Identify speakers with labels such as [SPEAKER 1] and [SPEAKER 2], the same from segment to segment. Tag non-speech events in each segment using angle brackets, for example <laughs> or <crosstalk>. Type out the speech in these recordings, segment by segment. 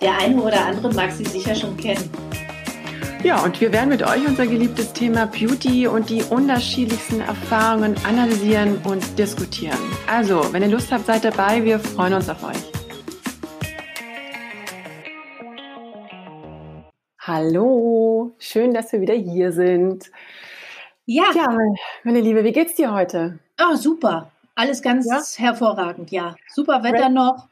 [SPEAKER 1] Der eine oder andere mag sie sicher schon kennen.
[SPEAKER 2] Ja, und wir werden mit euch unser geliebtes Thema Beauty und die unterschiedlichsten Erfahrungen analysieren und diskutieren. Also, wenn ihr Lust habt, seid dabei. Wir freuen uns auf euch. Hallo, schön, dass wir wieder hier sind.
[SPEAKER 1] Ja.
[SPEAKER 2] Ja, meine Liebe, wie geht's dir heute?
[SPEAKER 1] Oh, super. Alles ganz ja? hervorragend, ja. Super Wetter noch.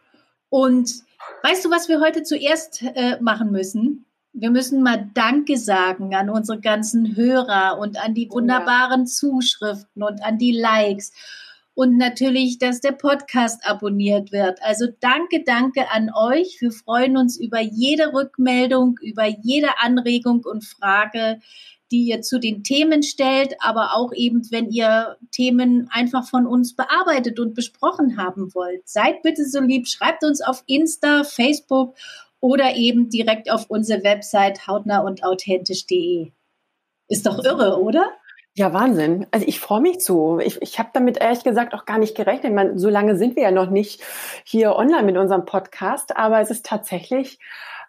[SPEAKER 1] Und weißt du, was wir heute zuerst äh, machen müssen? wir müssen mal Danke sagen an unsere ganzen Hörer und an die wunderbaren ja. Zuschriften und an die Likes. Und natürlich, dass der Podcast abonniert wird. Also danke, danke an euch. Wir freuen uns über jede Rückmeldung, über jede Anregung und Frage, die ihr zu den Themen stellt, aber auch eben, wenn ihr Themen einfach von uns bearbeitet und besprochen haben wollt. Seid bitte so lieb, schreibt uns auf Insta, Facebook oder eben direkt auf unsere Website hautnah und authentisch.de. Ist doch irre, oder?
[SPEAKER 2] Ja, Wahnsinn. Also ich freue mich so. Ich, ich habe damit ehrlich gesagt auch gar nicht gerechnet. Man, so lange sind wir ja noch nicht hier online mit unserem Podcast, aber es ist tatsächlich,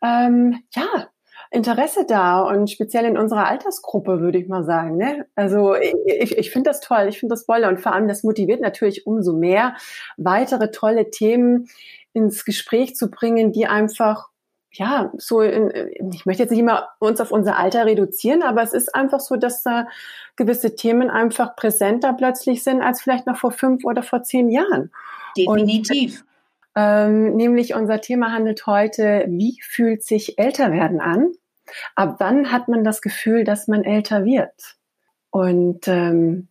[SPEAKER 2] ähm, ja, Interesse da und speziell in unserer Altersgruppe, würde ich mal sagen. Ne? Also ich, ich finde das toll, ich finde das toll und vor allem das motiviert natürlich umso mehr, weitere tolle Themen ins Gespräch zu bringen, die einfach ja, so, in, ich möchte jetzt nicht immer uns auf unser Alter reduzieren, aber es ist einfach so, dass da gewisse Themen einfach präsenter plötzlich sind als vielleicht noch vor fünf oder vor zehn Jahren.
[SPEAKER 1] Definitiv. Und,
[SPEAKER 2] ähm, nämlich unser Thema handelt heute, wie fühlt sich älter werden an? Ab wann hat man das Gefühl, dass man älter wird? Und ähm,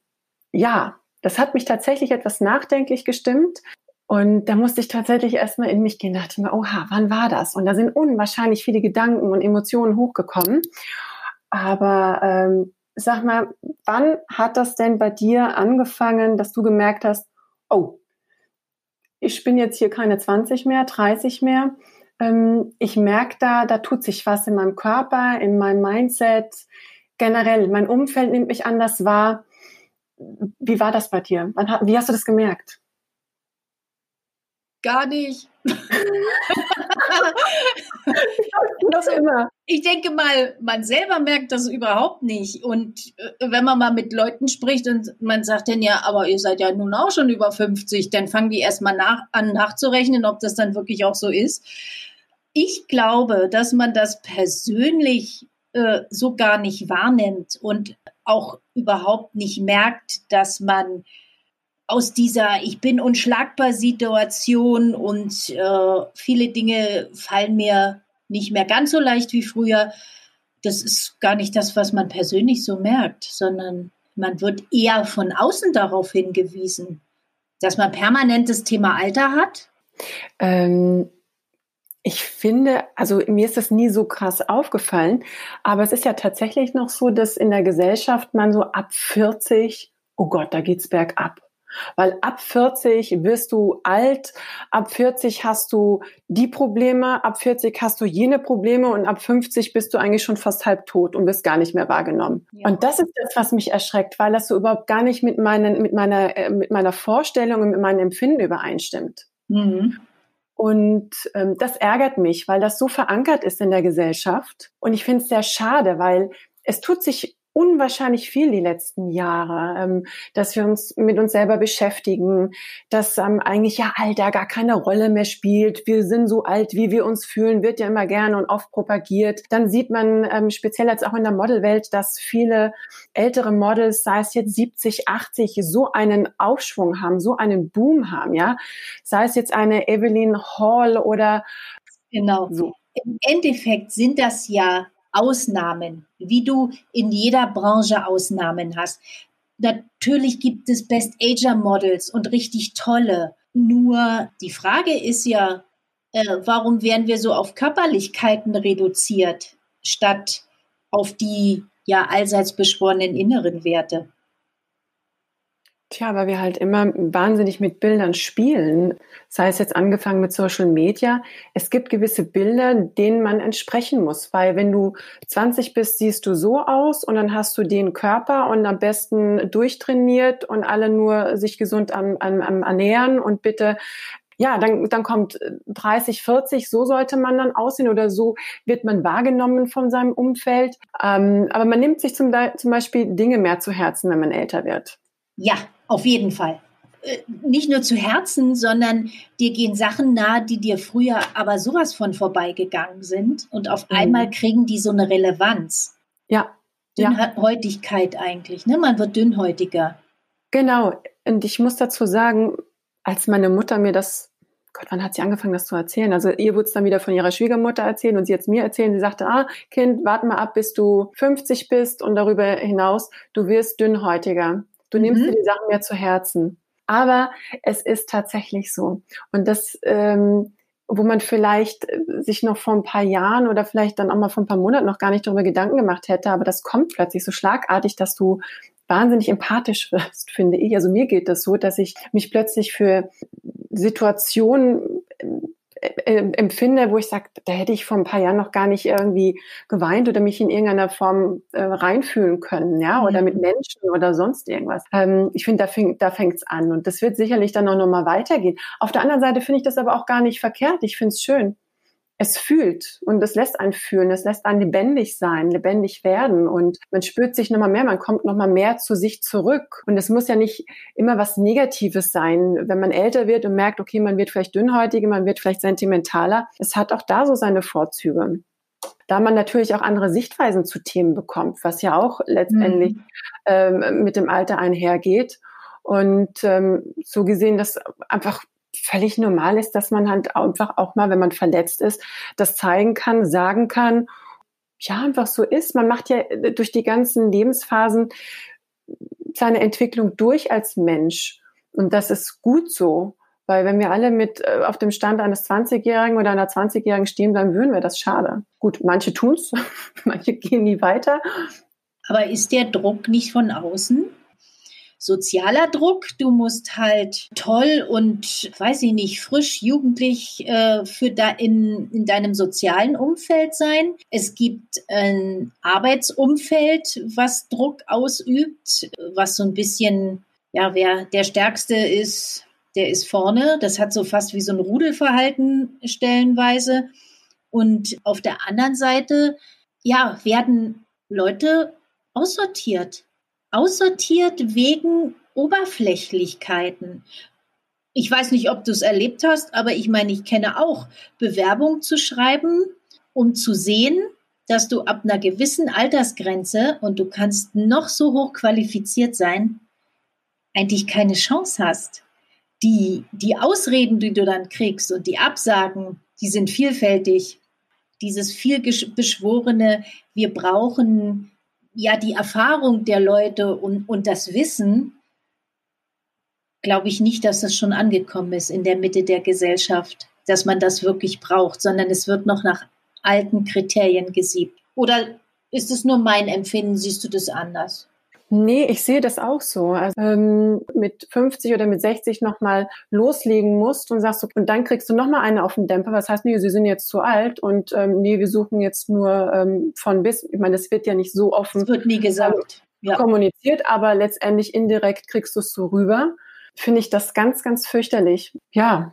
[SPEAKER 2] ja, das hat mich tatsächlich etwas nachdenklich gestimmt. Und da musste ich tatsächlich erstmal in mich gehen, dachte mir, oha, wann war das? Und da sind unwahrscheinlich viele Gedanken und Emotionen hochgekommen. Aber ähm, sag mal, wann hat das denn bei dir angefangen, dass du gemerkt hast, oh, ich bin jetzt hier keine 20 mehr, 30 mehr. Ähm, ich merke da, da tut sich was in meinem Körper, in meinem Mindset, generell. Mein Umfeld nimmt mich anders wahr. Wie war das bei dir? Wie hast du das gemerkt?
[SPEAKER 1] gar nicht. <laughs>
[SPEAKER 2] immer.
[SPEAKER 1] Ich denke mal, man selber merkt das überhaupt nicht. Und äh, wenn man mal mit Leuten spricht und man sagt dann ja, aber ihr seid ja nun auch schon über 50, dann fangen die erstmal nach, an nachzurechnen, ob das dann wirklich auch so ist. Ich glaube, dass man das persönlich äh, so gar nicht wahrnimmt und auch überhaupt nicht merkt, dass man aus dieser Ich bin unschlagbar Situation und äh, viele Dinge fallen mir nicht mehr ganz so leicht wie früher. Das ist gar nicht das, was man persönlich so merkt, sondern man wird eher von außen darauf hingewiesen, dass man permanent das Thema Alter hat.
[SPEAKER 2] Ähm, ich finde, also mir ist das nie so krass aufgefallen, aber es ist ja tatsächlich noch so, dass in der Gesellschaft man so ab 40, oh Gott, da geht's bergab. Weil ab 40 wirst du alt, ab 40 hast du die Probleme, ab 40 hast du jene Probleme und ab 50 bist du eigentlich schon fast halb tot und bist gar nicht mehr wahrgenommen. Ja. Und das ist das, was mich erschreckt, weil das so überhaupt gar nicht mit, meinen, mit, meiner, äh, mit meiner Vorstellung und mit meinem Empfinden übereinstimmt. Mhm. Und ähm, das ärgert mich, weil das so verankert ist in der Gesellschaft. Und ich finde es sehr schade, weil es tut sich unwahrscheinlich viel die letzten Jahre, ähm, dass wir uns mit uns selber beschäftigen, dass ähm, eigentlich ja Alter gar keine Rolle mehr spielt. Wir sind so alt, wie wir uns fühlen, wird ja immer gerne und oft propagiert. Dann sieht man ähm, speziell jetzt auch in der Modelwelt, dass viele ältere Models, sei es jetzt 70, 80, so einen Aufschwung haben, so einen Boom haben, ja. Sei es jetzt eine Evelyn Hall oder
[SPEAKER 1] genau. So. Im Endeffekt sind das ja Ausnahmen, wie du in jeder Branche Ausnahmen hast. Natürlich gibt es Best Ager Models und richtig tolle. Nur die Frage ist ja, äh, warum werden wir so auf Körperlichkeiten reduziert, statt auf die ja allseits beschworenen inneren Werte?
[SPEAKER 2] Tja, weil wir halt immer wahnsinnig mit Bildern spielen, sei es jetzt angefangen mit Social Media. Es gibt gewisse Bilder, denen man entsprechen muss, weil wenn du 20 bist, siehst du so aus und dann hast du den Körper und am besten durchtrainiert und alle nur sich gesund am, am, am ernähren und bitte ja, dann, dann kommt 30, 40, so sollte man dann aussehen oder so wird man wahrgenommen von seinem Umfeld. Ähm, aber man nimmt sich zum, zum Beispiel Dinge mehr zu Herzen, wenn man älter wird.
[SPEAKER 1] Ja, auf jeden Fall. Äh, nicht nur zu Herzen, sondern dir gehen Sachen nahe, die dir früher aber sowas von vorbeigegangen sind. Und auf mhm. einmal kriegen die so eine Relevanz.
[SPEAKER 2] Ja.
[SPEAKER 1] Dünnhäutigkeit eigentlich, ne? Man wird dünnhäutiger.
[SPEAKER 2] Genau. Und ich muss dazu sagen, als meine Mutter mir das, Gott, wann hat sie angefangen, das zu erzählen? Also ihr wurde es dann wieder von ihrer Schwiegermutter erzählen und sie jetzt mir erzählen. Sie sagte, ah, Kind, warte mal ab, bis du 50 bist und darüber hinaus, du wirst dünnhäutiger. Du nimmst mhm. dir die Sachen mehr zu Herzen. Aber es ist tatsächlich so. Und das, ähm, wo man vielleicht äh, sich noch vor ein paar Jahren oder vielleicht dann auch mal vor ein paar Monaten noch gar nicht darüber Gedanken gemacht hätte, aber das kommt plötzlich so schlagartig, dass du wahnsinnig empathisch <laughs> wirst, finde ich. Also mir geht das so, dass ich mich plötzlich für Situationen äh, empfinde, wo ich sage, da hätte ich vor ein paar Jahren noch gar nicht irgendwie geweint oder mich in irgendeiner Form äh, reinfühlen können, ja, oder mhm. mit Menschen oder sonst irgendwas. Ähm, ich finde, da, fängt da fängt's an und das wird sicherlich dann auch nochmal weitergehen. Auf der anderen Seite finde ich das aber auch gar nicht verkehrt. Ich finde es schön es fühlt und es lässt einen fühlen, es lässt einen lebendig sein, lebendig werden und man spürt sich nochmal mehr, man kommt nochmal mehr zu sich zurück. Und es muss ja nicht immer was Negatives sein, wenn man älter wird und merkt, okay, man wird vielleicht dünnhäutiger, man wird vielleicht sentimentaler. Es hat auch da so seine Vorzüge. Da man natürlich auch andere Sichtweisen zu Themen bekommt, was ja auch letztendlich mhm. ähm, mit dem Alter einhergeht. Und ähm, so gesehen, dass einfach völlig normal ist, dass man halt einfach auch mal, wenn man verletzt ist, das zeigen kann, sagen kann, ja, einfach so ist. Man macht ja äh, durch die ganzen Lebensphasen seine Entwicklung durch als Mensch. Und das ist gut so. Weil wenn wir alle mit äh, auf dem Stand eines 20-Jährigen oder einer 20-Jährigen stehen, dann würden wir das schade. Gut, manche tun's, <laughs> manche gehen nie weiter.
[SPEAKER 1] Aber ist der Druck nicht von außen? Sozialer Druck. Du musst halt toll und, weiß ich nicht, frisch, jugendlich äh, für da in, in deinem sozialen Umfeld sein. Es gibt ein Arbeitsumfeld, was Druck ausübt, was so ein bisschen, ja, wer der Stärkste ist, der ist vorne. Das hat so fast wie so ein Rudelverhalten stellenweise. Und auf der anderen Seite, ja, werden Leute aussortiert aussortiert wegen Oberflächlichkeiten. Ich weiß nicht, ob du es erlebt hast, aber ich meine, ich kenne auch Bewerbung zu schreiben, um zu sehen, dass du ab einer gewissen Altersgrenze und du kannst noch so hoch qualifiziert sein, eigentlich keine Chance hast. Die, die Ausreden, die du dann kriegst und die Absagen, die sind vielfältig. Dieses viel beschworene, wir brauchen ja die Erfahrung der Leute und, und das Wissen, glaube ich nicht, dass das schon angekommen ist in der Mitte der Gesellschaft, dass man das wirklich braucht, sondern es wird noch nach alten Kriterien gesiebt. Oder ist es nur mein Empfinden? Siehst du das anders?
[SPEAKER 2] Nee, ich sehe das auch so. Also, ähm, mit 50 oder mit 60 nochmal loslegen musst und sagst, und dann kriegst du nochmal eine auf den Dämpfer. Was heißt, nee, sie sind jetzt zu alt und ähm, nee, wir suchen jetzt nur ähm, von bis. Ich meine, das wird ja nicht so offen. Das
[SPEAKER 1] wird nie gesagt.
[SPEAKER 2] Ja. kommuniziert, aber letztendlich indirekt kriegst du es so rüber finde ich das ganz, ganz fürchterlich. Ja,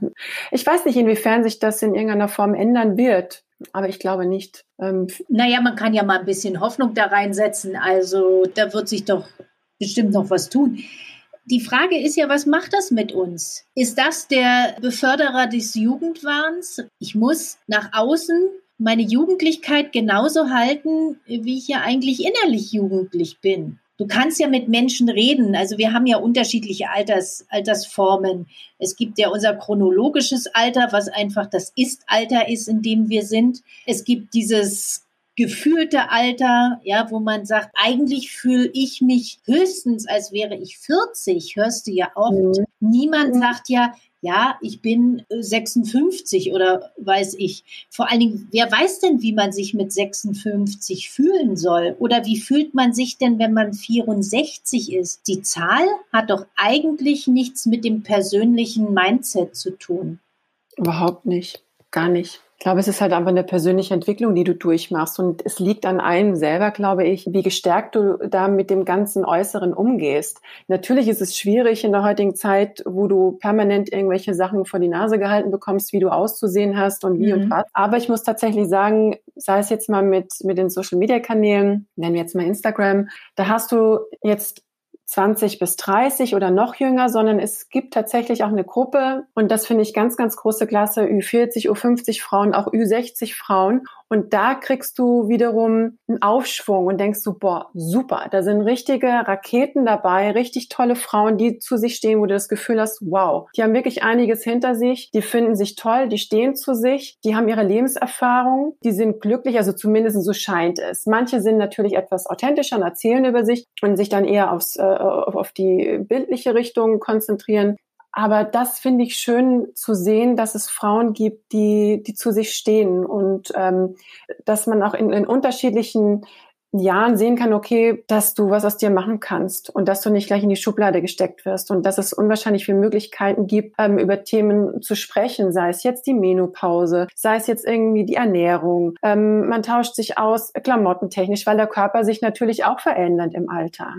[SPEAKER 2] ich weiß nicht, inwiefern sich das in irgendeiner Form ändern wird. Aber ich glaube nicht.
[SPEAKER 1] Ähm, naja, man kann ja mal ein bisschen Hoffnung da reinsetzen. Also da wird sich doch bestimmt noch was tun. Die Frage ist ja, was macht das mit uns? Ist das der Beförderer des Jugendwahns? Ich muss nach außen meine Jugendlichkeit genauso halten, wie ich ja eigentlich innerlich jugendlich bin du kannst ja mit Menschen reden. Also wir haben ja unterschiedliche Alters, Altersformen. Es gibt ja unser chronologisches Alter, was einfach das Ist-Alter ist, in dem wir sind. Es gibt dieses gefühlte Alter, ja, wo man sagt, eigentlich fühle ich mich höchstens, als wäre ich 40, hörst du ja oft. Mhm. Niemand mhm. sagt ja, ja, ich bin 56 äh, oder weiß ich. Vor allen Dingen, wer weiß denn, wie man sich mit 56 fühlen soll? Oder wie fühlt man sich denn, wenn man 64 ist? Die Zahl hat doch eigentlich nichts mit dem persönlichen Mindset zu tun.
[SPEAKER 2] Überhaupt nicht. Gar nicht. Ich glaube, es ist halt einfach eine persönliche Entwicklung, die du durchmachst. Und es liegt an einem selber, glaube ich, wie gestärkt du da mit dem ganzen Äußeren umgehst. Natürlich ist es schwierig in der heutigen Zeit, wo du permanent irgendwelche Sachen vor die Nase gehalten bekommst, wie du auszusehen hast und wie mhm. und was. Aber ich muss tatsächlich sagen, sei es jetzt mal mit, mit den Social Media Kanälen, nennen wir jetzt mal Instagram, da hast du jetzt 20 bis 30 oder noch jünger, sondern es gibt tatsächlich auch eine Gruppe und das finde ich ganz, ganz große Klasse, Ü40, Ü50 Frauen, auch Ü60 Frauen. Und da kriegst du wiederum einen Aufschwung und denkst du, boah, super, da sind richtige Raketen dabei, richtig tolle Frauen, die zu sich stehen, wo du das Gefühl hast, wow, die haben wirklich einiges hinter sich, die finden sich toll, die stehen zu sich, die haben ihre Lebenserfahrung, die sind glücklich, also zumindest so scheint es. Manche sind natürlich etwas authentischer und erzählen über sich und sich dann eher aufs, äh, auf die bildliche Richtung konzentrieren. Aber das finde ich schön zu sehen, dass es Frauen gibt, die, die zu sich stehen und ähm, dass man auch in, in unterschiedlichen Jahren sehen kann, okay, dass du was aus dir machen kannst und dass du nicht gleich in die Schublade gesteckt wirst und dass es unwahrscheinlich viele Möglichkeiten gibt, ähm, über Themen zu sprechen, sei es jetzt die Menopause, sei es jetzt irgendwie die Ernährung. Ähm, man tauscht sich aus klamottentechnisch, weil der Körper sich natürlich auch verändert im Alter.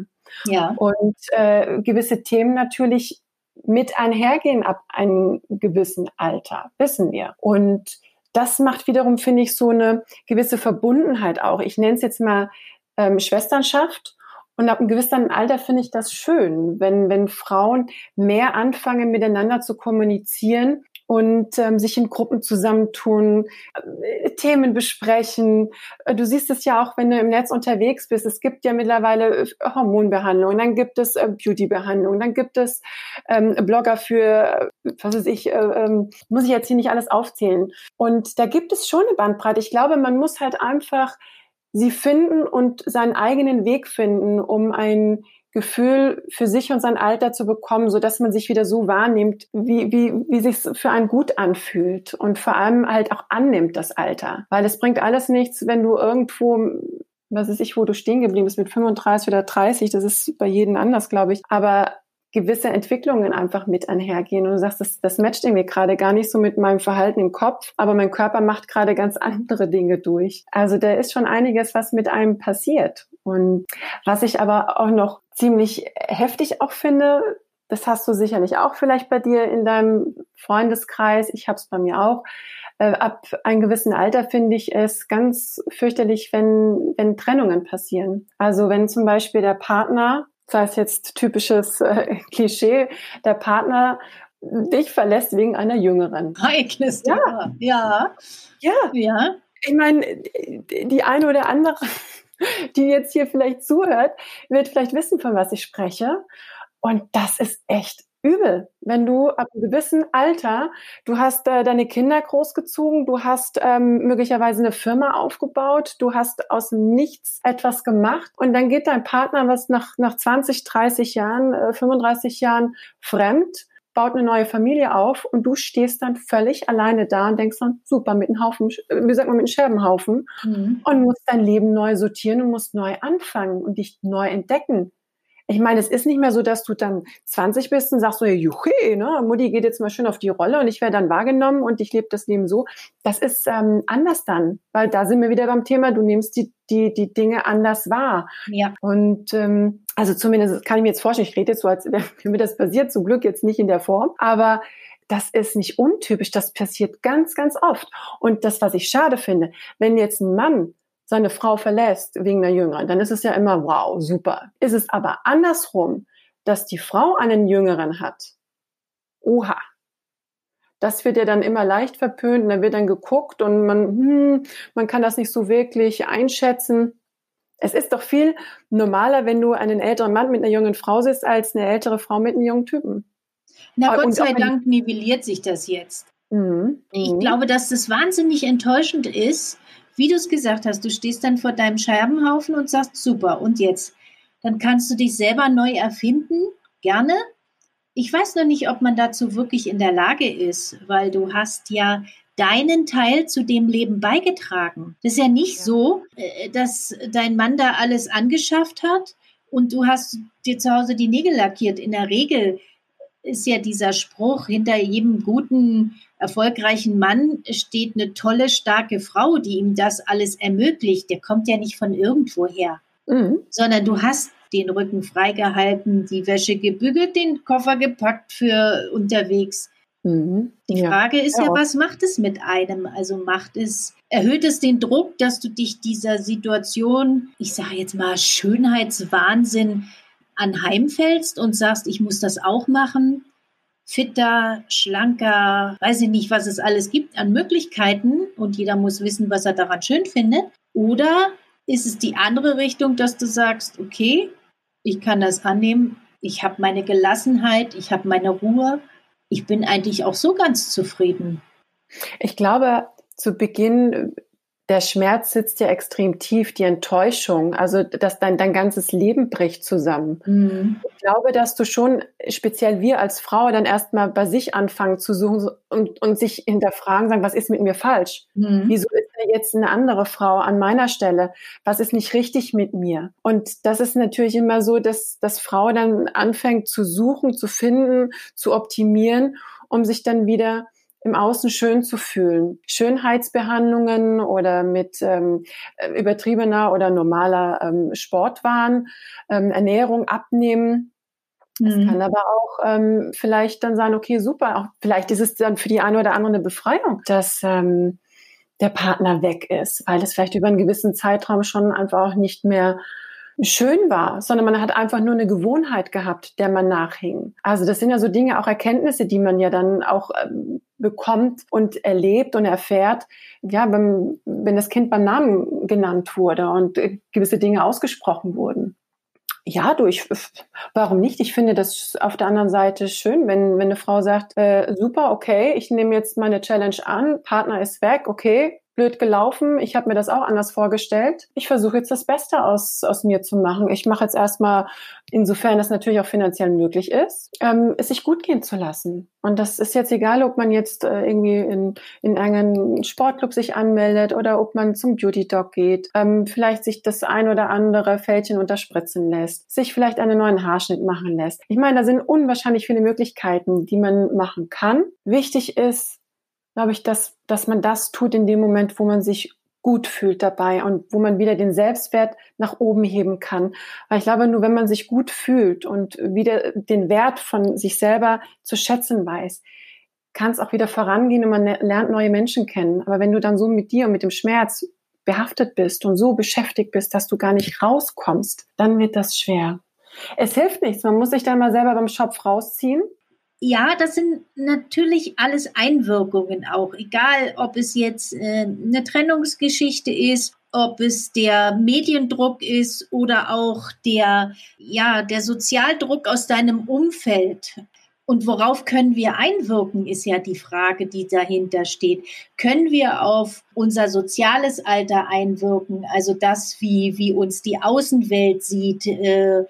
[SPEAKER 2] Ja. Und äh, gewisse Themen natürlich mit einhergehen ab einem gewissen Alter, wissen wir. Und das macht wiederum, finde ich, so eine gewisse Verbundenheit auch. Ich nenne es jetzt mal ähm, Schwesternschaft. Und ab einem gewissen Alter finde ich das schön, wenn, wenn Frauen mehr anfangen, miteinander zu kommunizieren und ähm, sich in Gruppen zusammentun, äh, Themen besprechen. Äh, du siehst es ja auch, wenn du im Netz unterwegs bist. Es gibt ja mittlerweile äh, Hormonbehandlung, dann gibt es äh, Beautybehandlung, dann gibt es ähm, Blogger für, äh, was weiß ich, äh, äh, muss ich jetzt hier nicht alles aufzählen. Und da gibt es schon eine Bandbreite. Ich glaube, man muss halt einfach sie finden und seinen eigenen Weg finden, um ein Gefühl für sich und sein Alter zu bekommen, so dass man sich wieder so wahrnimmt, wie, wie, wie sich für einen gut anfühlt und vor allem halt auch annimmt das Alter. Weil es bringt alles nichts, wenn du irgendwo was weiß ich, wo du stehen geblieben bist mit 35 oder 30, das ist bei jedem anders, glaube ich. Aber gewisse Entwicklungen einfach mit einhergehen und du sagst, das, das matcht irgendwie gerade gar nicht so mit meinem Verhalten im Kopf, aber mein Körper macht gerade ganz andere Dinge durch. Also da ist schon einiges, was mit einem passiert. Und was ich aber auch noch ziemlich heftig auch finde, das hast du sicherlich auch vielleicht bei dir in deinem Freundeskreis, ich habe es bei mir auch, äh, ab einem gewissen Alter finde ich es ganz fürchterlich, wenn, wenn Trennungen passieren. Also wenn zum Beispiel der Partner sei es jetzt typisches äh, <laughs> Klischee, der Partner dich verlässt wegen einer Jüngeren.
[SPEAKER 1] Heikles ja. ja.
[SPEAKER 2] Ja. Ja. Ich meine, die eine oder andere, <laughs> die jetzt hier vielleicht zuhört, wird vielleicht wissen, von was ich spreche. Und das ist echt übel, wenn du ab einem gewissen Alter, du hast äh, deine Kinder großgezogen, du hast ähm, möglicherweise eine Firma aufgebaut, du hast aus nichts etwas gemacht und dann geht dein Partner, was nach, nach 20, 30 Jahren, äh, 35 Jahren fremd, baut eine neue Familie auf und du stehst dann völlig alleine da und denkst dann, super, mit einem Haufen, äh, wie sagt man, mit einem Scherbenhaufen mhm. und musst dein Leben neu sortieren und musst neu anfangen und dich neu entdecken. Ich meine, es ist nicht mehr so, dass du dann 20 bist und sagst so, juche, ne, Mutti geht jetzt mal schön auf die Rolle und ich werde dann wahrgenommen und ich lebe das Leben so. Das ist ähm, anders dann, weil da sind wir wieder beim Thema, du nimmst die, die, die Dinge anders wahr. Ja. Und ähm, also zumindest kann ich mir jetzt vorstellen, ich rede jetzt so, als wäre <laughs> mir das passiert, zum Glück jetzt nicht in der Form, aber das ist nicht untypisch, das passiert ganz, ganz oft. Und das, was ich schade finde, wenn jetzt ein Mann seine Frau verlässt wegen einer Jüngeren, dann ist es ja immer, wow, super. Ist es aber andersrum, dass die Frau einen Jüngeren hat, oha, das wird ja dann immer leicht verpönt und da wird dann geguckt und man, hm, man kann das nicht so wirklich einschätzen. Es ist doch viel normaler, wenn du einen älteren Mann mit einer jungen Frau siehst, als eine ältere Frau mit einem jungen Typen.
[SPEAKER 1] Na, Gott sei Dank nivelliert sich das jetzt. Mhm. Ich glaube, dass das wahnsinnig enttäuschend ist, wie du es gesagt hast, du stehst dann vor deinem Scherbenhaufen und sagst, super, und jetzt? Dann kannst du dich selber neu erfinden, gerne. Ich weiß noch nicht, ob man dazu wirklich in der Lage ist, weil du hast ja deinen Teil zu dem Leben beigetragen. Das ist ja nicht ja. so, äh, dass dein Mann da alles angeschafft hat und du hast dir zu Hause die Nägel lackiert. In der Regel ist ja dieser Spruch, hinter jedem guten, erfolgreichen Mann steht eine tolle, starke Frau, die ihm das alles ermöglicht. Der kommt ja nicht von irgendwoher, mhm. sondern du hast den Rücken freigehalten, die Wäsche gebügelt, den Koffer gepackt für unterwegs. Mhm. Die ja. Frage ist ja, ja, was macht es mit einem? Also macht es, erhöht es den Druck, dass du dich dieser Situation, ich sage jetzt mal Schönheitswahnsinn, anheimfällst und sagst, ich muss das auch machen? Fitter, schlanker, weiß ich nicht, was es alles gibt an Möglichkeiten und jeder muss wissen, was er daran schön findet. Oder ist es die andere Richtung, dass du sagst, okay, ich kann das annehmen, ich habe meine Gelassenheit, ich habe meine Ruhe ich bin eigentlich auch so ganz zufrieden.
[SPEAKER 2] Ich glaube, zu Beginn der Schmerz sitzt ja extrem tief, die Enttäuschung, also dass dein, dein ganzes Leben bricht zusammen. Mhm. Ich glaube, dass du schon, speziell wir als Frau, dann erstmal bei sich anfangen zu suchen und, und sich hinterfragen, sagen, was ist mit mir falsch? Mhm. Wieso ist da jetzt eine andere Frau an meiner Stelle? Was ist nicht richtig mit mir? Und das ist natürlich immer so, dass, dass Frau dann anfängt zu suchen, zu finden, zu optimieren, um sich dann wieder im Außen schön zu fühlen. Schönheitsbehandlungen oder mit ähm, übertriebener oder normaler ähm, Sportwahn, ähm, Ernährung abnehmen. Es mhm. kann aber auch ähm, vielleicht dann sein, okay, super, auch vielleicht ist es dann für die eine oder andere eine Befreiung, dass ähm, der Partner weg ist, weil es vielleicht über einen gewissen Zeitraum schon einfach auch nicht mehr schön war, sondern man hat einfach nur eine Gewohnheit gehabt, der man nachhing. Also das sind ja so Dinge, auch Erkenntnisse, die man ja dann auch ähm, bekommt und erlebt und erfährt, ja, wenn, wenn das Kind beim Namen genannt wurde und äh, gewisse Dinge ausgesprochen wurden. Ja, du, ich, warum nicht? Ich finde das auf der anderen Seite schön, wenn, wenn eine Frau sagt, äh, super, okay, ich nehme jetzt meine Challenge an, Partner ist weg, okay, blöd gelaufen. Ich habe mir das auch anders vorgestellt. Ich versuche jetzt das Beste aus, aus mir zu machen. Ich mache jetzt erstmal, insofern das natürlich auch finanziell möglich ist, ähm, es sich gut gehen zu lassen. Und das ist jetzt egal, ob man jetzt äh, irgendwie in, in einen Sportclub sich anmeldet oder ob man zum Beauty Dog geht, ähm, vielleicht sich das ein oder andere Fältchen unterspritzen lässt, sich vielleicht einen neuen Haarschnitt machen lässt. Ich meine, da sind unwahrscheinlich viele Möglichkeiten, die man machen kann. Wichtig ist, glaube ich, dass, dass man das tut in dem Moment, wo man sich gut fühlt dabei und wo man wieder den Selbstwert nach oben heben kann. Weil ich glaube, nur wenn man sich gut fühlt und wieder den Wert von sich selber zu schätzen weiß, kann es auch wieder vorangehen und man lernt neue Menschen kennen. Aber wenn du dann so mit dir und mit dem Schmerz behaftet bist und so beschäftigt bist, dass du gar nicht rauskommst, dann wird das schwer. Es hilft nichts. Man muss sich dann mal selber beim Schopf rausziehen
[SPEAKER 1] ja, das sind natürlich alles Einwirkungen auch, egal ob es jetzt äh, eine Trennungsgeschichte ist, ob es der Mediendruck ist oder auch der, ja, der Sozialdruck aus deinem Umfeld. Und worauf können wir einwirken, ist ja die Frage, die dahinter steht. Können wir auf unser soziales Alter einwirken? Also das, wie, wie uns die Außenwelt sieht, äh,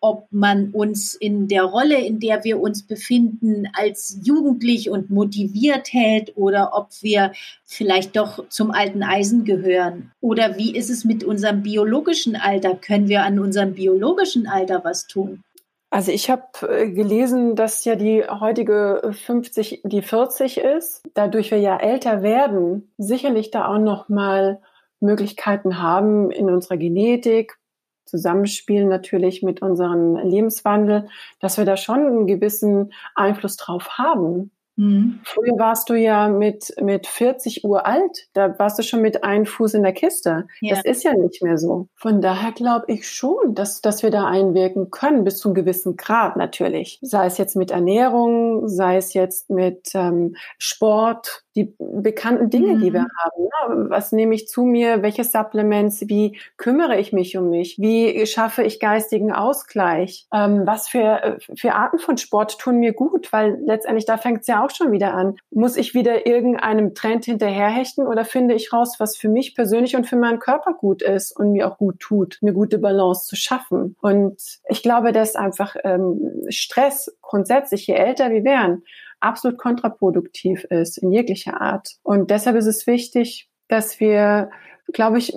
[SPEAKER 1] ob man uns in der Rolle, in der wir uns befinden, als jugendlich und motiviert hält oder ob wir vielleicht doch zum alten Eisen gehören. Oder wie ist es mit unserem biologischen Alter? Können wir an unserem biologischen Alter was tun?
[SPEAKER 2] Also ich habe äh, gelesen, dass ja die heutige 50 die 40 ist. Dadurch wir ja älter werden, sicherlich da auch noch mal Möglichkeiten haben in unserer Genetik, Zusammenspielen natürlich mit unserem Lebenswandel, dass wir da schon einen gewissen Einfluss drauf haben. Mhm. Früher warst du ja mit, mit 40 Uhr alt, da warst du schon mit einem Fuß in der Kiste. Ja. Das ist ja nicht mehr so. Von daher glaube ich schon, dass, dass wir da einwirken können, bis zu einem gewissen Grad natürlich. Sei es jetzt mit Ernährung, sei es jetzt mit ähm, Sport, die bekannten Dinge, mhm. die wir mhm. haben. Ne? Was nehme ich zu mir? Welche Supplements? Wie kümmere ich mich um mich? Wie schaffe ich geistigen Ausgleich? Ähm, was für, äh, für Arten von Sport tun mir gut? Weil letztendlich da fängt es ja auch schon wieder an. Muss ich wieder irgendeinem Trend hinterherhechten oder finde ich raus, was für mich persönlich und für meinen Körper gut ist und mir auch gut tut, eine gute Balance zu schaffen? Und ich glaube, dass einfach ähm, Stress grundsätzlich, je älter wir werden, absolut kontraproduktiv ist in jeglicher Art. Und deshalb ist es wichtig, dass wir, glaube ich,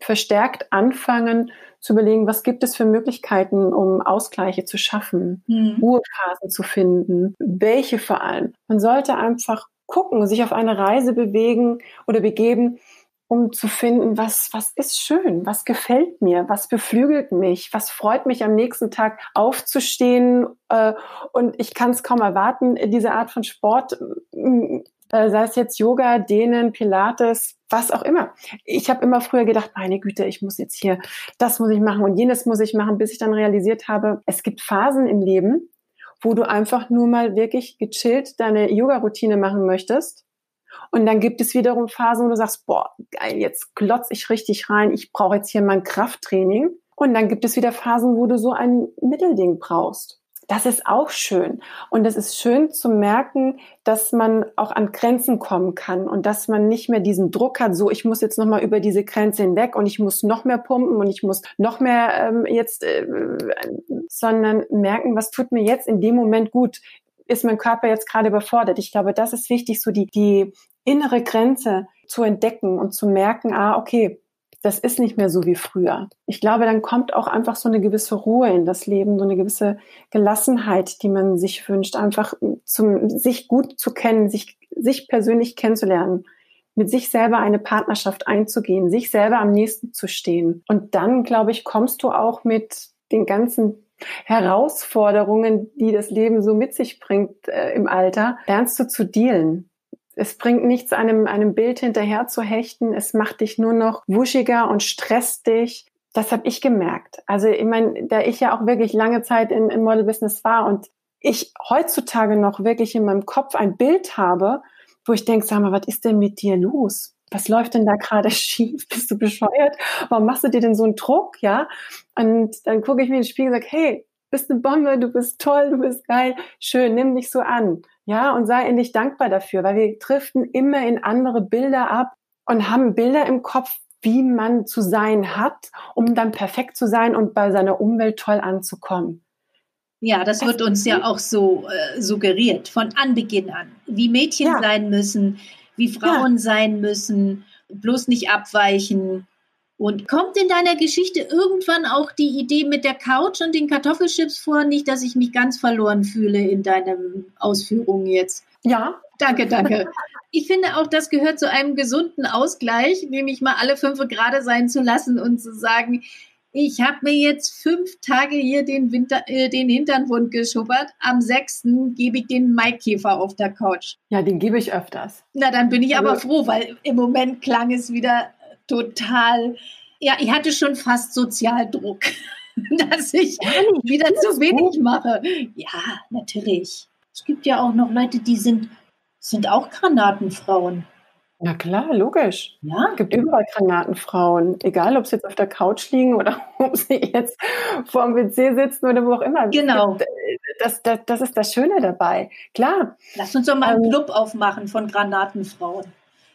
[SPEAKER 2] verstärkt anfangen zu überlegen, was gibt es für Möglichkeiten, um Ausgleiche zu schaffen, mhm. Ruhephasen zu finden, welche vor allem. Man sollte einfach gucken, sich auf eine Reise bewegen oder begeben, um zu finden, was, was ist schön, was gefällt mir, was beflügelt mich, was freut mich am nächsten Tag aufzustehen. Äh, und ich kann es kaum erwarten, diese Art von Sport, äh, sei es jetzt Yoga, Dehnen, Pilates, was auch immer. Ich habe immer früher gedacht, meine Güte, ich muss jetzt hier, das muss ich machen und jenes muss ich machen, bis ich dann realisiert habe, es gibt Phasen im Leben, wo du einfach nur mal wirklich gechillt deine Yoga-Routine machen möchtest und dann gibt es wiederum Phasen, wo du sagst, boah, geil, jetzt klotz ich richtig rein, ich brauche jetzt hier mein Krafttraining. Und dann gibt es wieder Phasen, wo du so ein Mittelding brauchst. Das ist auch schön. Und es ist schön zu merken, dass man auch an Grenzen kommen kann und dass man nicht mehr diesen Druck hat, so ich muss jetzt nochmal über diese Grenze hinweg und ich muss noch mehr pumpen und ich muss noch mehr ähm, jetzt, äh, sondern merken, was tut mir jetzt in dem Moment gut ist mein Körper jetzt gerade überfordert? Ich glaube, das ist wichtig, so die, die innere Grenze zu entdecken und zu merken, ah, okay, das ist nicht mehr so wie früher. Ich glaube, dann kommt auch einfach so eine gewisse Ruhe in das Leben, so eine gewisse Gelassenheit, die man sich wünscht, einfach zum, sich gut zu kennen, sich, sich persönlich kennenzulernen, mit sich selber eine Partnerschaft einzugehen, sich selber am nächsten zu stehen. Und dann, glaube ich, kommst du auch mit den ganzen Herausforderungen, die das Leben so mit sich bringt äh, im Alter, lernst du zu dealen. Es bringt nichts, einem, einem Bild hinterher zu hechten. Es macht dich nur noch wuschiger und stresst dich. Das habe ich gemerkt. Also ich meine, da ich ja auch wirklich lange Zeit in, im Model-Business war und ich heutzutage noch wirklich in meinem Kopf ein Bild habe, wo ich denke, sag mal, was ist denn mit dir los? was läuft denn da gerade <laughs> schief? Bist du bescheuert? Warum machst du dir denn so einen Druck? Ja. Und dann gucke ich mir in den Spiegel und sage, hey, bist eine Bombe, du bist toll, du bist geil, schön, nimm dich so an. Ja, und sei endlich dankbar dafür, weil wir driften immer in andere Bilder ab und haben Bilder im Kopf, wie man zu sein hat, um dann perfekt zu sein und bei seiner Umwelt toll anzukommen.
[SPEAKER 1] Ja, das wird uns ja auch so äh, suggeriert von Anbeginn an, wie Mädchen ja. sein müssen, wie Frauen ja. sein müssen, bloß nicht abweichen. Und kommt in deiner Geschichte irgendwann auch die Idee mit der Couch und den Kartoffelchips vor? Nicht, dass ich mich ganz verloren fühle in deinen Ausführungen jetzt.
[SPEAKER 2] Ja.
[SPEAKER 1] Danke, danke. Ich finde auch, das gehört zu einem gesunden Ausgleich, nämlich mal alle fünf gerade sein zu lassen und zu sagen, ich habe mir jetzt fünf Tage hier den, Winter, äh, den Hintern wund geschubbert. Am sechsten gebe ich den Maikäfer auf der Couch.
[SPEAKER 2] Ja, den gebe ich öfters.
[SPEAKER 1] Na, dann bin ich aber also, froh, weil im Moment klang es wieder total. Ja, ich hatte schon fast Sozialdruck, <laughs> dass ich wieder zu wenig gut. mache. Ja, natürlich. Es gibt ja auch noch Leute, die sind, sind auch Granatenfrauen.
[SPEAKER 2] Na klar, logisch. Ja. Es gibt überall Granatenfrauen, egal ob sie jetzt auf der Couch liegen oder <laughs> ob sie jetzt vor dem WC sitzen oder wo auch immer.
[SPEAKER 1] Genau.
[SPEAKER 2] Das, das, das ist das Schöne dabei. Klar.
[SPEAKER 1] Lass uns doch mal einen ähm, Club aufmachen von Granatenfrauen.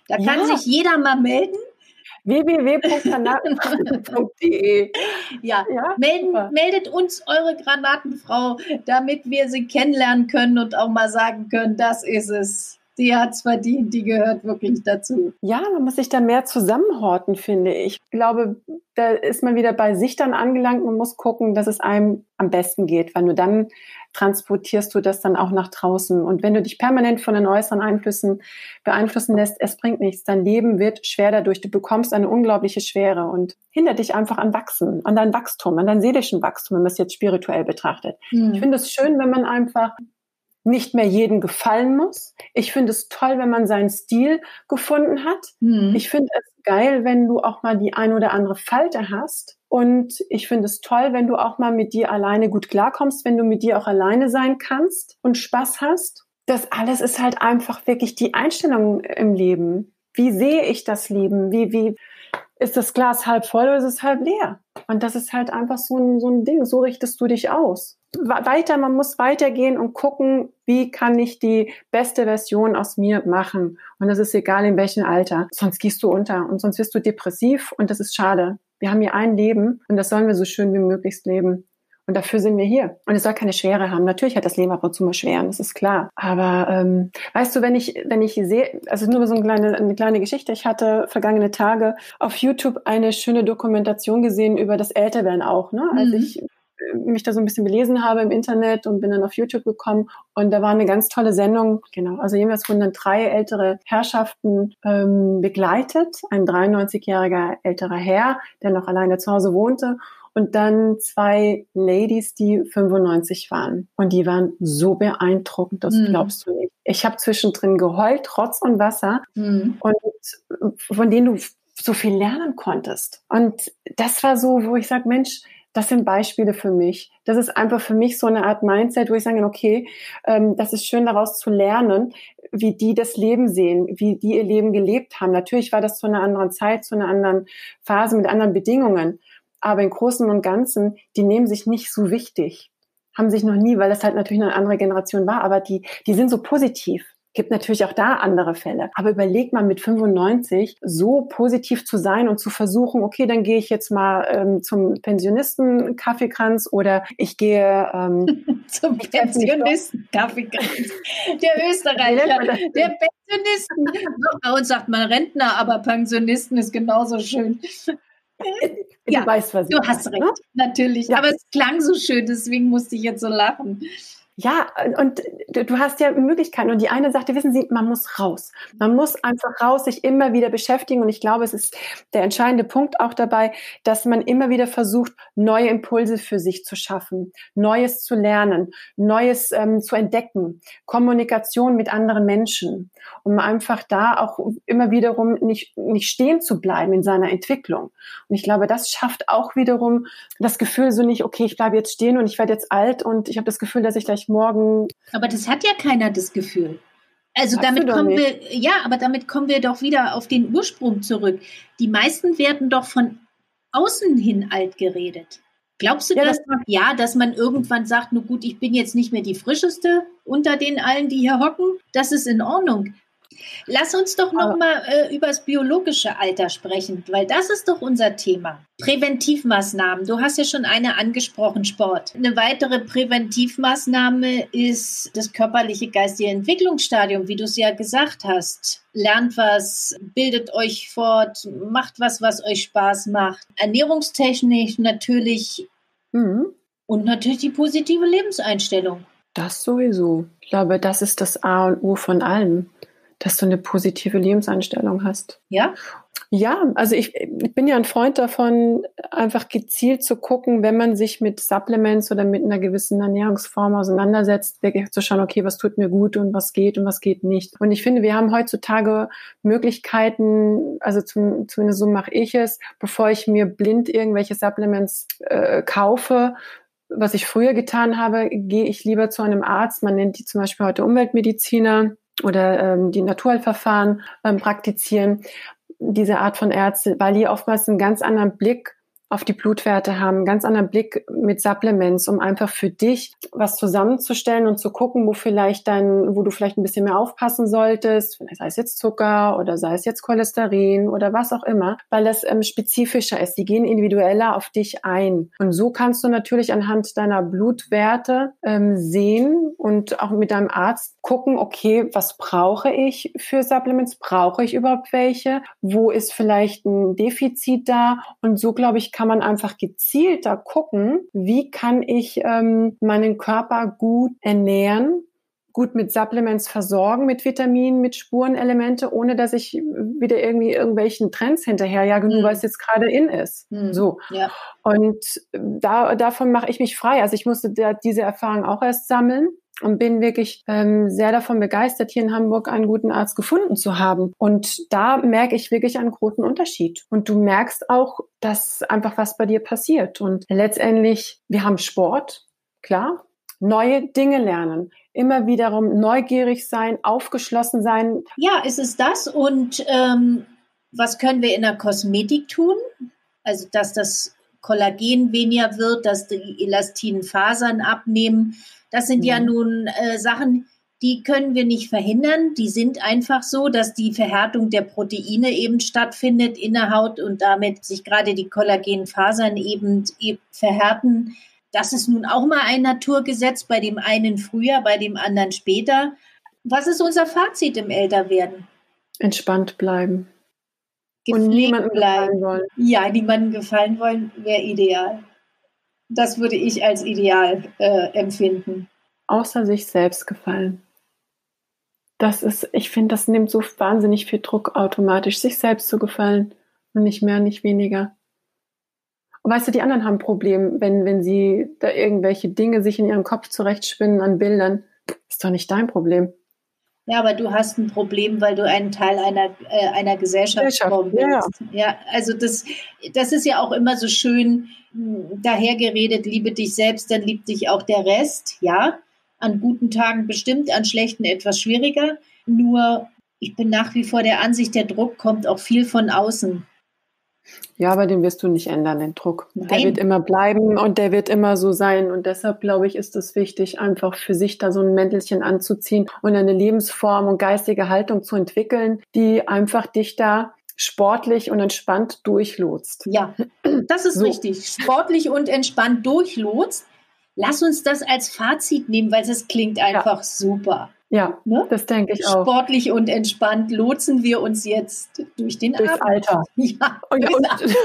[SPEAKER 1] Da kann ja. sich jeder mal melden
[SPEAKER 2] www.granatenfrau.de.
[SPEAKER 1] Ja, ja melden, meldet uns eure Granatenfrau, damit wir sie kennenlernen können und auch mal sagen können, das ist es die hat es verdient, die gehört wirklich dazu.
[SPEAKER 2] Ja, man muss sich da mehr zusammenhorten, finde ich. Ich glaube, da ist man wieder bei sich dann angelangt und muss gucken, dass es einem am besten geht, weil nur dann transportierst du das dann auch nach draußen. Und wenn du dich permanent von den äußeren Einflüssen beeinflussen lässt, es bringt nichts. Dein Leben wird schwer dadurch. Du bekommst eine unglaubliche Schwere und hindert dich einfach an Wachsen, an dein Wachstum, an dein seelischen Wachstum, wenn man es jetzt spirituell betrachtet. Mhm. Ich finde es schön, wenn man einfach nicht mehr jedem gefallen muss. Ich finde es toll, wenn man seinen Stil gefunden hat. Mhm. Ich finde es geil, wenn du auch mal die ein oder andere Falte hast. Und ich finde es toll, wenn du auch mal mit dir alleine gut klarkommst, wenn du mit dir auch alleine sein kannst und Spaß hast. Das alles ist halt einfach wirklich die Einstellung im Leben. Wie sehe ich das Leben? Wie, wie, ist das Glas halb voll oder ist es halb leer? Und das ist halt einfach so ein, so ein Ding. So richtest du dich aus. Weiter, man muss weitergehen und gucken, wie kann ich die beste Version aus mir machen. Und das ist egal in welchem Alter. Sonst gehst du unter und sonst wirst du depressiv und das ist schade. Wir haben hier ein Leben und das sollen wir so schön wie möglich leben. Und dafür sind wir hier. Und es soll keine Schwere haben. Natürlich hat das Leben ab und zu mal Schweren, das ist klar. Aber ähm, weißt du, wenn ich, wenn ich sehe, also nur so eine kleine, eine kleine Geschichte, ich hatte vergangene Tage auf YouTube eine schöne Dokumentation gesehen über das Älterwerden auch, ne? Als mhm. ich mich da so ein bisschen belesen habe im Internet und bin dann auf YouTube gekommen und da war eine ganz tolle Sendung, genau, also jeweils wurden dann drei ältere Herrschaften ähm, begleitet, ein 93-jähriger älterer Herr, der noch alleine zu Hause wohnte und dann zwei Ladies, die 95 waren. Und die waren so beeindruckend, das mhm. glaubst du nicht. Ich habe zwischendrin geheult, trotz und Wasser. Mhm. Und von denen du so viel lernen konntest. Und das war so, wo ich sage, Mensch, das sind Beispiele für mich. Das ist einfach für mich so eine Art Mindset, wo ich sage, okay, ähm, das ist schön daraus zu lernen, wie die das Leben sehen, wie die ihr Leben gelebt haben. Natürlich war das zu einer anderen Zeit, zu einer anderen Phase mit anderen Bedingungen. Aber im Großen und Ganzen, die nehmen sich nicht so wichtig. Haben sich noch nie, weil das halt natürlich eine andere Generation war, aber die, die sind so positiv. Gibt natürlich auch da andere Fälle. Aber überleg mal mit 95 so positiv zu sein und zu versuchen, okay, dann gehe ich jetzt mal ähm, zum Pensionisten Kaffeekranz oder ich gehe ähm, <laughs>
[SPEAKER 1] zum Pensionisten Kaffeekranz. Der Österreicher, der Pensionisten. Bei uns sagt man Rentner, aber Pensionisten ist genauso schön.
[SPEAKER 2] Du ja, weißt, was
[SPEAKER 1] ich Du hast recht, ne? natürlich. Ja. Aber es klang so schön, deswegen musste ich jetzt so lachen.
[SPEAKER 2] Ja, und du hast ja Möglichkeiten. Und die eine sagte, wissen Sie, man muss raus. Man muss einfach raus, sich immer wieder beschäftigen. Und ich glaube, es ist der entscheidende Punkt auch dabei, dass man immer wieder versucht, neue Impulse für sich zu schaffen, Neues zu lernen, Neues ähm, zu entdecken, Kommunikation mit anderen Menschen, um einfach da auch immer wiederum nicht, nicht stehen zu bleiben in seiner Entwicklung. Und ich glaube, das schafft auch wiederum das Gefühl so nicht, okay, ich bleibe jetzt stehen und ich werde jetzt alt und ich habe das Gefühl, dass ich gleich morgen.
[SPEAKER 1] Aber das hat ja keiner das Gefühl. Also Hast damit kommen wir, ja, aber damit kommen wir doch wieder auf den Ursprung zurück. Die meisten werden doch von außen hin alt geredet. Glaubst du, ja, dass man, ja, dass man irgendwann sagt, nur gut, ich bin jetzt nicht mehr die frischeste unter den allen, die hier hocken? Das ist in Ordnung. Lass uns doch noch mal äh, über das biologische Alter sprechen, weil das ist doch unser Thema. Präventivmaßnahmen. Du hast ja schon eine angesprochen, Sport. Eine weitere Präventivmaßnahme ist das körperliche geistige Entwicklungsstadium, wie du es ja gesagt hast. Lernt was, bildet euch fort, macht was, was euch Spaß macht. Ernährungstechnisch natürlich mhm. und natürlich die positive Lebenseinstellung.
[SPEAKER 2] Das sowieso. Ich glaube, das ist das A und O von allem dass du eine positive Lebenseinstellung hast.
[SPEAKER 1] Ja?
[SPEAKER 2] Ja, also ich, ich bin ja ein Freund davon, einfach gezielt zu gucken, wenn man sich mit Supplements oder mit einer gewissen Ernährungsform auseinandersetzt, wirklich zu schauen, okay, was tut mir gut und was geht und was geht nicht. Und ich finde, wir haben heutzutage Möglichkeiten, also zum, zumindest so mache ich es, bevor ich mir blind irgendwelche Supplements äh, kaufe, was ich früher getan habe, gehe ich lieber zu einem Arzt. Man nennt die zum Beispiel heute Umweltmediziner oder ähm, die Naturheilverfahren ähm, praktizieren, diese Art von Ärzte, weil die oftmals einen ganz anderen Blick auf die Blutwerte haben, einen ganz anderen Blick mit Supplements, um einfach für dich was zusammenzustellen und zu gucken, wo vielleicht dann, wo du vielleicht ein bisschen mehr aufpassen solltest, sei es jetzt Zucker oder sei es jetzt Cholesterin oder was auch immer, weil das ähm, spezifischer ist. Die gehen individueller auf dich ein. Und so kannst du natürlich anhand deiner Blutwerte ähm, sehen und auch mit deinem Arzt gucken, okay, was brauche ich für Supplements? Brauche ich überhaupt welche? Wo ist vielleicht ein Defizit da? Und so, glaube ich, kann man einfach gezielter gucken, wie kann ich ähm, meinen Körper gut ernähren, gut mit Supplements versorgen, mit Vitaminen, mit Spurenelemente, ohne dass ich wieder irgendwie irgendwelchen Trends hinterherjage, nur mhm. weil es jetzt gerade in ist. Mhm. So. Ja. Und da, davon mache ich mich frei. Also ich musste da diese Erfahrung auch erst sammeln und bin wirklich ähm, sehr davon begeistert, hier in Hamburg einen guten Arzt gefunden zu haben. Und da merke ich wirklich einen großen Unterschied. Und du merkst auch, dass einfach was bei dir passiert. Und letztendlich, wir haben Sport, klar, neue Dinge lernen, immer wiederum neugierig sein, aufgeschlossen sein.
[SPEAKER 1] Ja, ist es das. Und ähm, was können wir in der Kosmetik tun? Also, dass das Kollagen weniger wird, dass die elastinen Fasern abnehmen. Das sind mhm. ja nun äh, Sachen, die können wir nicht verhindern. Die sind einfach so, dass die Verhärtung der Proteine eben stattfindet in der Haut und damit sich gerade die Kollagenfasern eben, eben verhärten. Das ist nun auch mal ein Naturgesetz, bei dem einen früher, bei dem anderen später. Was ist unser Fazit im Älterwerden?
[SPEAKER 2] Entspannt bleiben.
[SPEAKER 1] Und niemandem bleiben wollen. Ja, niemandem gefallen wollen wäre ideal. Das würde ich als ideal äh, empfinden.
[SPEAKER 2] Außer sich selbst gefallen das ist, ich finde, das nimmt so wahnsinnig viel Druck automatisch, sich selbst zu gefallen und nicht mehr, nicht weniger. Und weißt du, die anderen haben ein Problem, wenn, wenn sie da irgendwelche Dinge sich in ihrem Kopf zurechtspinnen an Bildern. Ist doch nicht dein Problem.
[SPEAKER 1] Ja, aber du hast ein Problem, weil du ein Teil einer, äh, einer Gesellschaftsform bist. Ja. ja, also das, das ist ja auch immer so schön hm, dahergeredet, liebe dich selbst, dann liebt dich auch der Rest, ja an guten Tagen bestimmt, an schlechten etwas schwieriger. Nur ich bin nach wie vor der Ansicht, der Druck kommt auch viel von außen.
[SPEAKER 2] Ja, aber den wirst du nicht ändern, den Druck. Nein. Der wird immer bleiben und der wird immer so sein. Und deshalb, glaube ich, ist es wichtig, einfach für sich da so ein Mäntelchen anzuziehen und eine Lebensform und geistige Haltung zu entwickeln, die einfach dich da sportlich und entspannt durchlotst.
[SPEAKER 1] Ja, das ist so. richtig. Sportlich und entspannt durchlotst. Lass uns das als Fazit nehmen, weil es klingt einfach ja. super.
[SPEAKER 2] Ja, ne? das denke ich auch.
[SPEAKER 1] Sportlich und entspannt lotsen wir uns jetzt durch den
[SPEAKER 2] Durchs Abend. Alter. <laughs>
[SPEAKER 1] Ja, und, und. <laughs>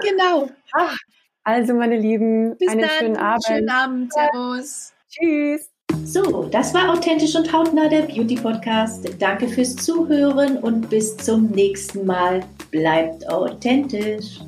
[SPEAKER 1] genau.
[SPEAKER 2] Ach, also, meine Lieben,
[SPEAKER 1] Bis
[SPEAKER 2] einen
[SPEAKER 1] dann.
[SPEAKER 2] schönen Abend.
[SPEAKER 1] Schönen Abend. Servus.
[SPEAKER 2] Tschüss.
[SPEAKER 1] So, das war Authentisch und Hautnah, der Beauty Podcast. Danke fürs Zuhören und bis zum nächsten Mal. Bleibt authentisch.